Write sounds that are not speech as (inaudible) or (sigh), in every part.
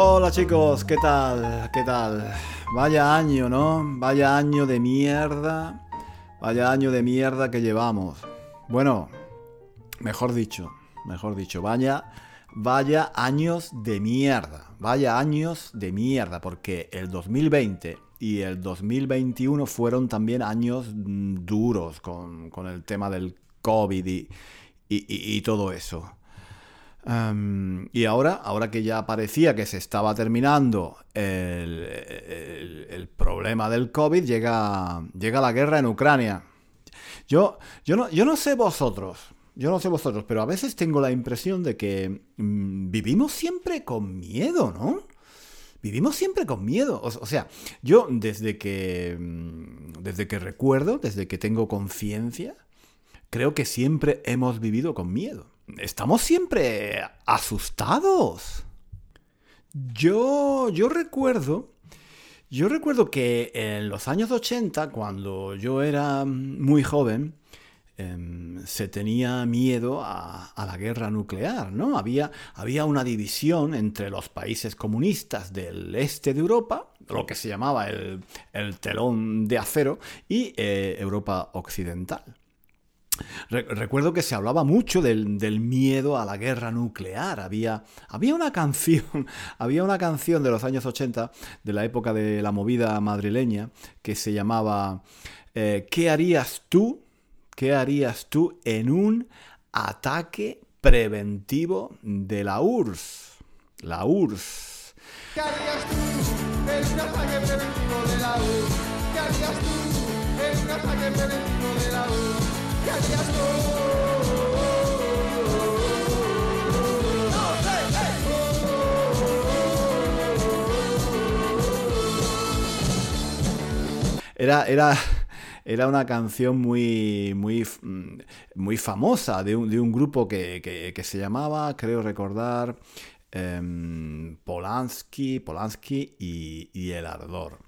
Hola chicos, ¿qué tal? ¿Qué tal? Vaya año, ¿no? Vaya año de mierda. Vaya año de mierda que llevamos. Bueno, mejor dicho, mejor dicho, vaya, vaya años de mierda. Vaya años de mierda, porque el 2020 y el 2021 fueron también años mm, duros con, el tema del COVID y todo eso y ahora, ahora que ya parecía que se estaba terminando el, problema del COVID, llega, llega la guerra en Ucrania. Yo, yo, no, yo no sé vosotros, yo no sé vosotros, pero a veces tengo la impresión de que mm, vivimos siempre con miedo, ¿no? Vivimos siempre con miedo. O, sea, yo desde que, mm, desde que recuerdo, desde que tengo conciencia, creo que siempre hemos vivido con miedo estamos siempre asustados. Yo, yo recuerdo, yo recuerdo que en los años 80, cuando yo era muy joven, em, se tenía miedo a, la guerra nuclear, ¿no? Había, había una división entre los países comunistas del este de Europa, lo que se llamaba el, telón de acero, y eh, Europa occidental recuerdo que se hablaba mucho del, miedo a la guerra nuclear. Había, había una canción, (laughs) había una canción de los años 80, de la época de la movida madrileña, que se llamaba eh, ¿Qué harías tú? ¿Qué harías tú en un ataque preventivo de la URSS? La URSS. ¿Qué harías tú en un ataque preventivo de la URSS? ¿Qué harías tú en un ataque preventivo de la URSS? Era, era, era una canción muy, muy, muy famosa de un, de un grupo que, se llamaba, creo recordar, em, Polanski, Polanski y El Ardor.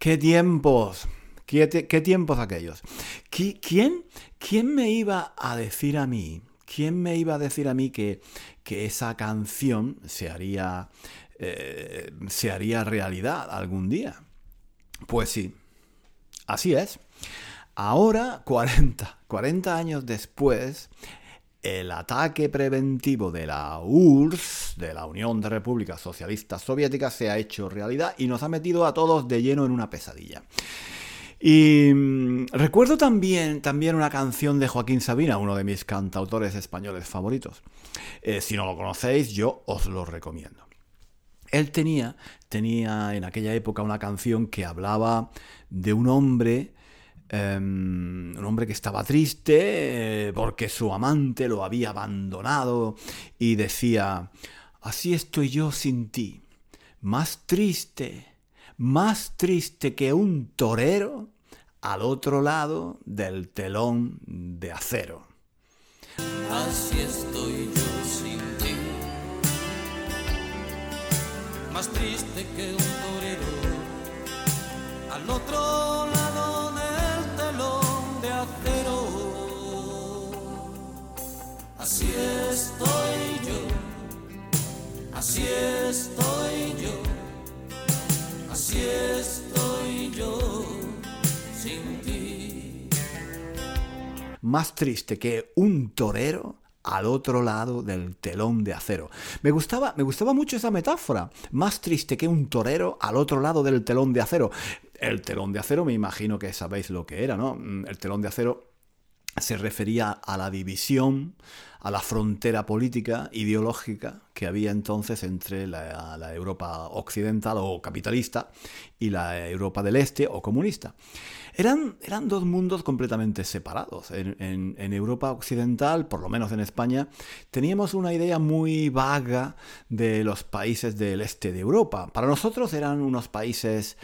qué tiempos, qué, tiempos aquellos. ¿Quién, ¿Quién me iba a decir a mí, quién me iba a decir a mí que, que esa canción se haría, eh, se haría realidad algún día? Pues sí, así es. Ahora, 40, 40 años después, el ataque preventivo de la URSS, de la Unión de Repúblicas Socialistas Soviéticas, se ha hecho realidad y nos ha metido a todos de lleno en una pesadilla. Y mm, recuerdo también, también una canción de Joaquín Sabina, uno de mis cantautores españoles favoritos. Eh, si no lo conocéis, yo os lo recomiendo. Él tenía, tenía en aquella época una canción que hablaba de un hombre Em, un hombre que estaba triste eh, porque su amante lo había abandonado y decía, así estoy yo sin ti, más triste, más triste que un torero al otro lado del telón de acero. Así estoy yo sin ti, más triste que un torero, al otro lado estoy yo, así estoy yo sin ti. Más triste que un torero al otro lado del telón de acero. Me gustaba, me gustaba mucho esa metáfora. Más triste que un torero al otro lado del telón de acero. El telón de acero, me imagino que sabéis lo que era, ¿no? Mm, el telón de acero se refería a la división, a la frontera política, ideológica que había entonces entre la, Europa occidental o capitalista y la Europa del Este o comunista. Eran, eran dos mundos completamente separados. En, en, Europa occidental, por lo menos en España, teníamos una idea muy vaga de los países del este de Europa. Para nosotros eran unos países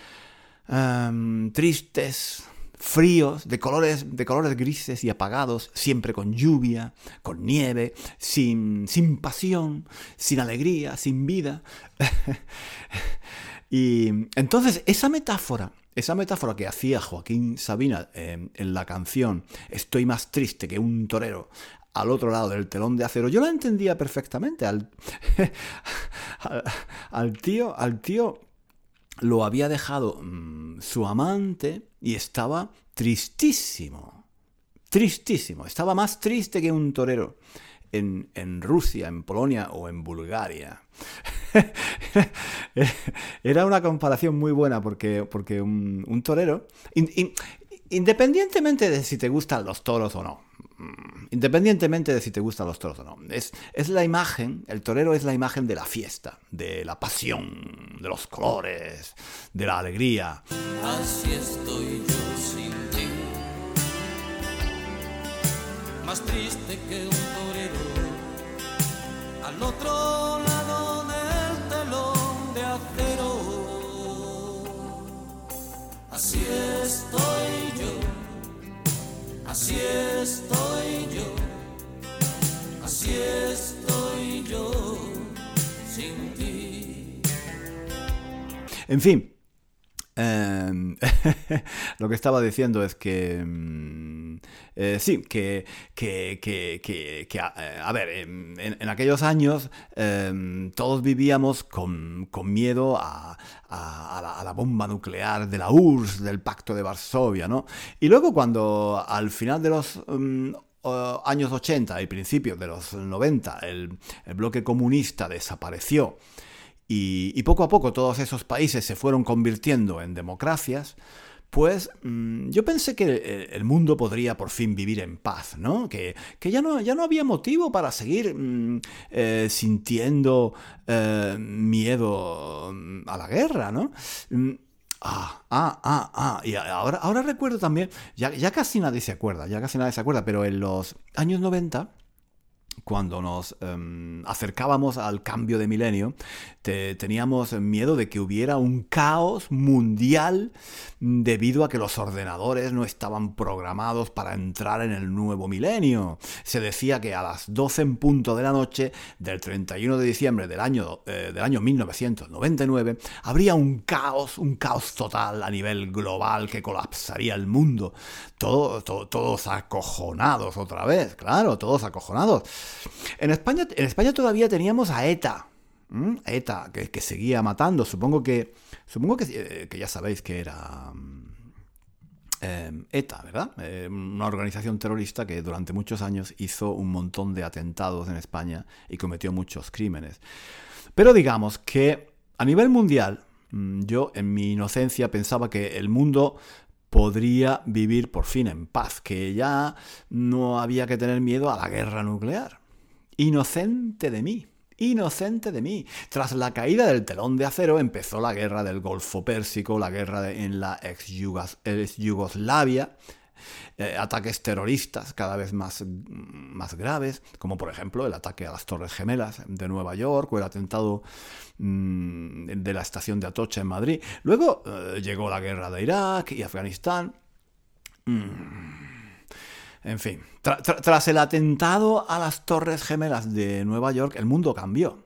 um, tristes, fríos, de colores, de colores grises y apagados, siempre con lluvia, con nieve, sin, sin pasión, sin alegría, sin vida. (laughs) y entonces esa metáfora, esa metáfora que hacía Joaquín Sabina eh, en la canción Estoy más triste que un torero al otro lado del telón de acero, yo la entendía perfectamente. Al, (laughs) al, al tío, al tío lo había dejado mmm, su amante y estaba tristísimo. Tristísimo. Estaba más triste que un torero. En, en, Rusia, en Polonia o en Bulgaria. (laughs) Era una comparación muy buena porque, porque un, torero, in, in, independientemente de si te gustan los toros o no, independientemente de si te gustan los toros o no. Es, es la imagen, el torero es la imagen de la fiesta, de la pasión, de los colores, de la alegría. Así estoy yo sin ti, más triste que un torero, al otro lado del telón de acero. Así estoy Así estoy yo, así estoy yo sin ti. En fin, eh, (laughs) lo que estaba diciendo es que eh, sí, que, que, que, que a, eh, a, ver, en, en aquellos años eh, todos vivíamos con, con miedo a, a, a, la, a, la, bomba nuclear de la URSS, del Pacto de Varsovia, ¿no? Y luego cuando al final de los um, años 80 y principios de los 90 el, el bloque comunista desapareció, y, y, poco a poco todos esos países se fueron convirtiendo en democracias, pues mmm, yo pensé que el mundo podría por fin vivir en paz, ¿no? Que, que ya, no, ya no había motivo para seguir mmm, eh, sintiendo eh, miedo a la guerra, ¿no? Ah, ah, ah, ah. Y ahora, ahora recuerdo también, ya, ya casi nadie se acuerda, ya casi nadie se acuerda, pero en los años 90 cuando nos um, acercábamos al cambio de milenio, te, teníamos miedo de que hubiera un caos mundial debido a que los ordenadores no estaban programados para entrar en el nuevo milenio. Se decía que a las 12 en punto de la noche del 31 de diciembre del año, eh, del año 1999 habría un caos, un caos total a nivel global que colapsaría el mundo. Todo, todo, todos acojonados otra vez, claro, todos acojonados. En España, en España todavía teníamos a ETA. ¿Mm? ETA, que, seguía matando. Supongo que. Supongo que, eh, ya sabéis que era. Eh, ETA, ¿verdad? Eh, una organización terrorista que durante muchos años hizo un montón de atentados en España y cometió muchos crímenes. Pero digamos que a nivel mundial, mm, yo en mi inocencia pensaba que el mundo podría vivir por fin en paz, que ya no había que tener miedo a la guerra nuclear. Inocente de mí, inocente de mí. Tras la caída del telón de acero empezó la guerra del Golfo Pérsico, la guerra de, en la ex, ex Yugoslavia, eh, ataques terroristas cada vez más, más graves, como por ejemplo el ataque a las Torres Gemelas de Nueva York o el atentado mmm, de la estación de Atocha en Madrid. Luego eh, llegó la guerra de Irak y Afganistán. Mm. En fin, tra tra tras el atentado a las Torres Gemelas de Nueva York, el mundo cambió.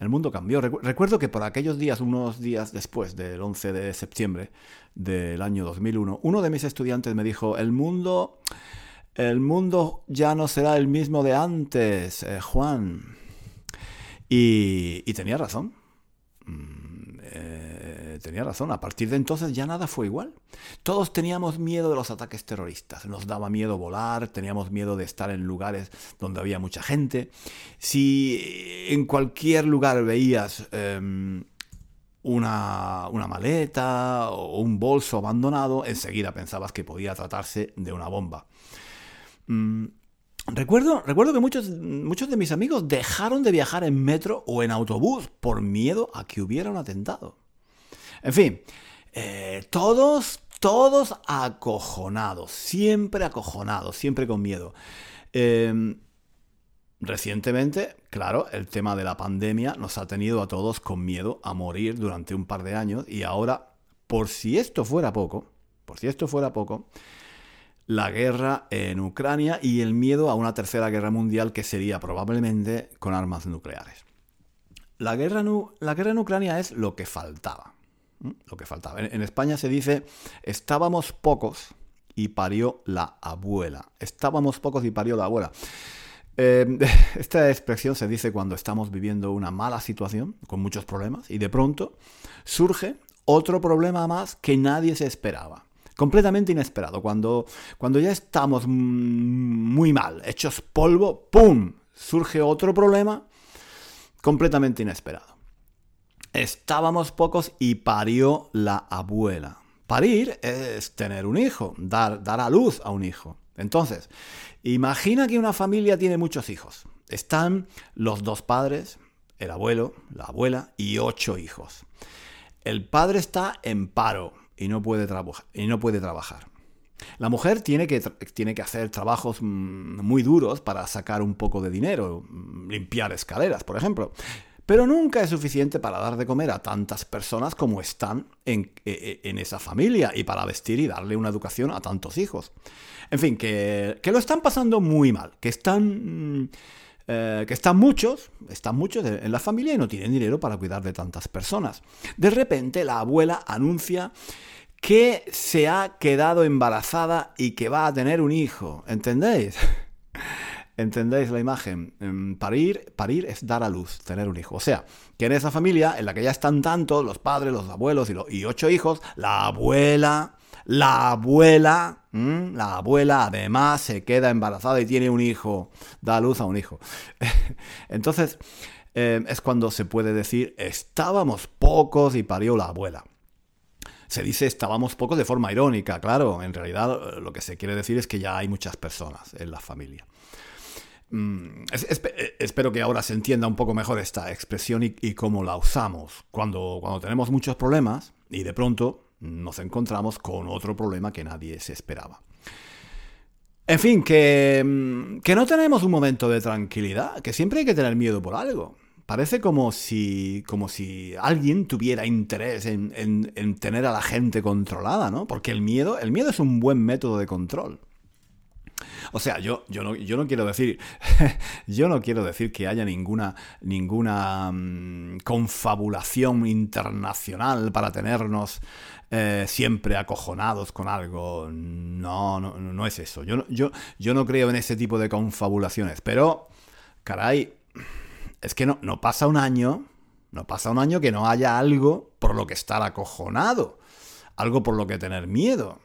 El mundo cambió. Recuerdo que por aquellos días, unos días después del 11 de septiembre del año 2001, uno de mis estudiantes me dijo, el mundo, el mundo ya no será el mismo de antes, eh, Juan. Y, tenía razón. Mm, eh, tenía razón. A partir de entonces ya nada fue igual. Todos teníamos miedo de los ataques terroristas. Nos daba miedo volar, teníamos miedo de estar en lugares donde había mucha gente. Si en cualquier lugar veías em, una, una, maleta o un bolso abandonado, enseguida pensabas que podía tratarse de una bomba. Mm, recuerdo, recuerdo que muchos, muchos de mis amigos dejaron de viajar en metro o en autobús por miedo a que hubiera un atentado. En fin, eh, todos, todos acojonados, siempre acojonados, siempre con miedo. Em, recientemente, claro, el tema de la pandemia nos ha tenido a todos con miedo a morir durante un par de años y ahora, por si esto fuera poco, por si esto fuera poco, la guerra en Ucrania y el miedo a una tercera guerra mundial que sería probablemente con armas nucleares. La guerra, la guerra en Ucrania es lo que faltaba. Lo que faltaba. En, España se dice, estábamos pocos y parió la abuela. Estábamos pocos y parió la abuela. Em, (laughs) esta expresión se dice cuando estamos viviendo una mala situación, con muchos problemas, y de pronto surge otro problema más que nadie se esperaba. Completamente inesperado. Cuando, cuando ya estamos muy mal, hechos polvo, ¡pum! Surge otro problema completamente inesperado. Estábamos pocos y parió la abuela. Parir es tener un hijo, dar, dar a luz a un hijo. Entonces, imagina que una familia tiene muchos hijos. Están los dos padres, el abuelo, la abuela y ocho hijos. El padre está en paro y no puede, trabajar. La mujer tiene que, tiene que hacer trabajos mm, muy duros para sacar un poco de dinero, mm, limpiar escaleras, por ejemplo pero nunca es suficiente para dar de comer a tantas personas como están en, e, e, esa familia y para vestir y darle una educación a tantos hijos. En fin, que, lo están pasando muy mal, que están... Mm, eh, que están muchos, están muchos en la familia y no tienen dinero para cuidar de tantas personas. De repente la abuela anuncia que se ha quedado embarazada y que va a tener un hijo, ¿entendéis? (laughs) ¿Entendéis la imagen? Em, parir, parir es dar a luz, tener un hijo. O sea, que en esa familia en la que ya están tantos, los padres, los abuelos y, ocho hijos, la abuela, la abuela, la abuela además se queda embarazada y tiene un hijo, da luz a un hijo. (laughs) Entonces, em, es cuando se puede decir, estábamos pocos y parió la abuela. Se dice estábamos pocos de forma irónica, claro, en realidad lo que se quiere decir es que ya hay muchas personas en la familia. Mm, eh, espero que ahora se entienda un poco mejor esta expresión y, cómo la usamos. Cuando, cuando tenemos muchos problemas y de pronto nos encontramos con otro problema que nadie se esperaba. En fin, que, mm, que no tenemos un momento de tranquilidad, que siempre hay que tener miedo por algo. Parece como si, como si alguien tuviera interés en, en, tener a la gente controlada, ¿no? Porque el miedo, el miedo es un buen método de control. O sea, yo, yo, no, yo no quiero decir. (laughs) yo no quiero decir que haya ninguna, ninguna mm, confabulación internacional para tenernos eh, siempre acojonados con algo. No, no, no es eso. Yo, yo, yo no creo en ese tipo de confabulaciones. Pero, caray, es que no, no pasa un año. No pasa un año que no haya algo por lo que estar acojonado. Algo por lo que tener miedo.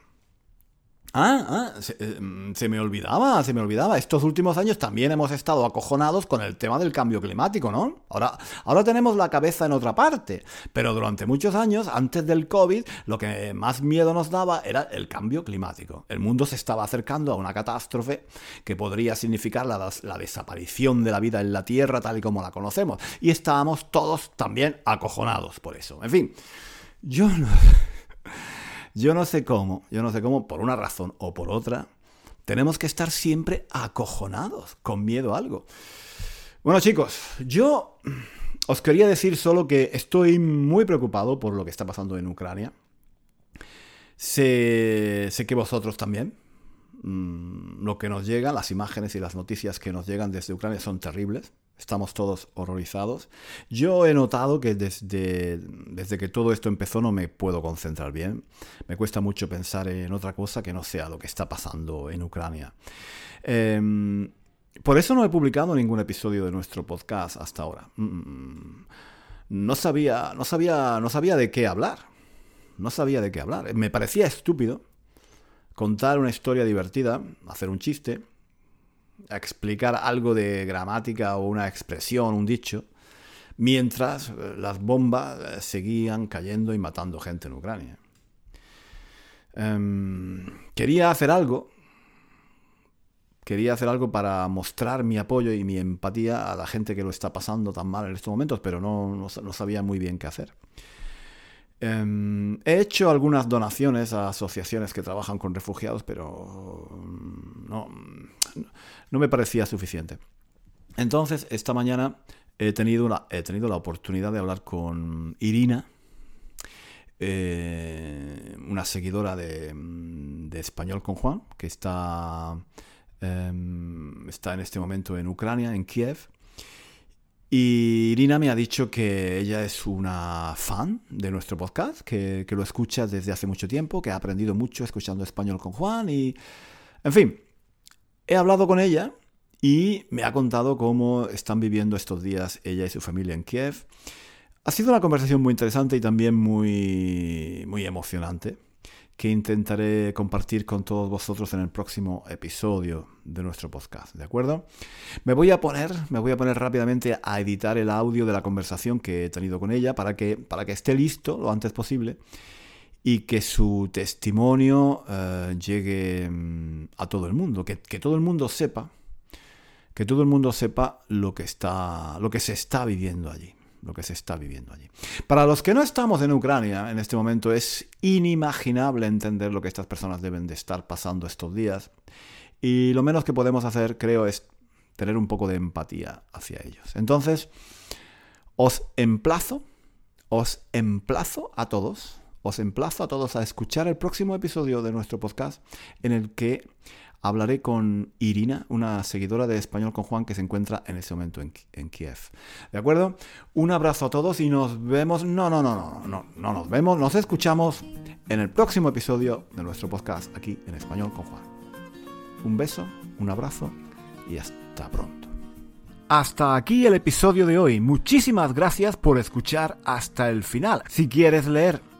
Ah, ah eh, mm, se, me olvidaba, se me olvidaba. Estos últimos años también hemos estado acojonados con el tema del cambio climático, ¿no? Ahora, ahora tenemos la cabeza en otra parte, pero durante muchos años, antes del COVID, lo que más miedo nos daba era el cambio climático. El mundo se estaba acercando a una catástrofe que podría significar la, la desaparición de la vida en la Tierra tal y como la conocemos. Y estábamos todos también acojonados por eso. En fin, yo no... Yo no sé cómo, yo no sé cómo, por una razón o por otra, tenemos que estar siempre acojonados, con miedo a algo. Bueno chicos, yo os quería decir solo que estoy muy preocupado por lo que está pasando en Ucrania. Sé, sé que vosotros también. Mm, lo que nos llega, las imágenes y las noticias que nos llegan desde Ucrania son terribles. Estamos todos horrorizados. Yo he notado que desde, desde que todo esto empezó no me puedo concentrar bien. Me cuesta mucho pensar en otra cosa que no sea lo que está pasando en Ucrania. Em, por eso no he publicado ningún episodio de nuestro podcast hasta ahora. Mm, mm, mm. No sabía, no sabía, no sabía de qué hablar. No sabía de qué hablar. Me parecía estúpido contar una historia divertida, hacer un chiste, explicar algo de gramática o una expresión, un dicho, mientras eh, las bombas eh, seguían cayendo y matando gente en Ucrania. Em, quería hacer algo, quería hacer algo para mostrar mi apoyo y mi empatía a la gente que lo está pasando tan mal en estos momentos, pero no, no sabía muy bien qué hacer. Em, he hecho algunas donaciones a asociaciones que trabajan con refugiados, pero mm, no, no me parecía suficiente. Entonces, esta mañana he tenido, una, he tenido la oportunidad de hablar con Irina, eh, una seguidora de, de, Español con Juan, que está, em, está en este momento en Ucrania, en Kiev. Y Irina me ha dicho que ella es una fan de nuestro podcast, que, lo escucha desde hace mucho tiempo, que ha aprendido mucho escuchando español con Juan y... En fin, he hablado con ella y me ha contado cómo están viviendo estos días ella y su familia en Kiev. Ha sido una conversación muy interesante y también muy, muy emocionante que intentaré compartir con todos vosotros en el próximo episodio de nuestro podcast, ¿de acuerdo? Me voy a poner, me voy a poner rápidamente a editar el audio de la conversación que he tenido con ella para que, para que esté listo lo antes posible y que su testimonio eh, llegue mm, a todo el mundo, que, que todo el mundo sepa, que todo el mundo sepa lo que está, lo que se está viviendo allí lo que se está viviendo allí. Para los que no estamos en Ucrania en este momento es inimaginable entender lo que estas personas deben de estar pasando estos días y lo menos que podemos hacer creo es tener un poco de empatía hacia ellos. Entonces, os emplazo, os emplazo a todos, os emplazo a todos a escuchar el próximo episodio de nuestro podcast en el que hablaré con Irina, una seguidora de Español con Juan que se encuentra en ese momento en, Kiev. ¿De acuerdo? Un abrazo a todos y nos vemos. No, no, no, no, no, no nos vemos, nos escuchamos en el próximo episodio de nuestro podcast aquí en Español con Juan. Un beso, un abrazo y hasta pronto. Hasta aquí el episodio de hoy. Muchísimas gracias por escuchar hasta el final. Si quieres leer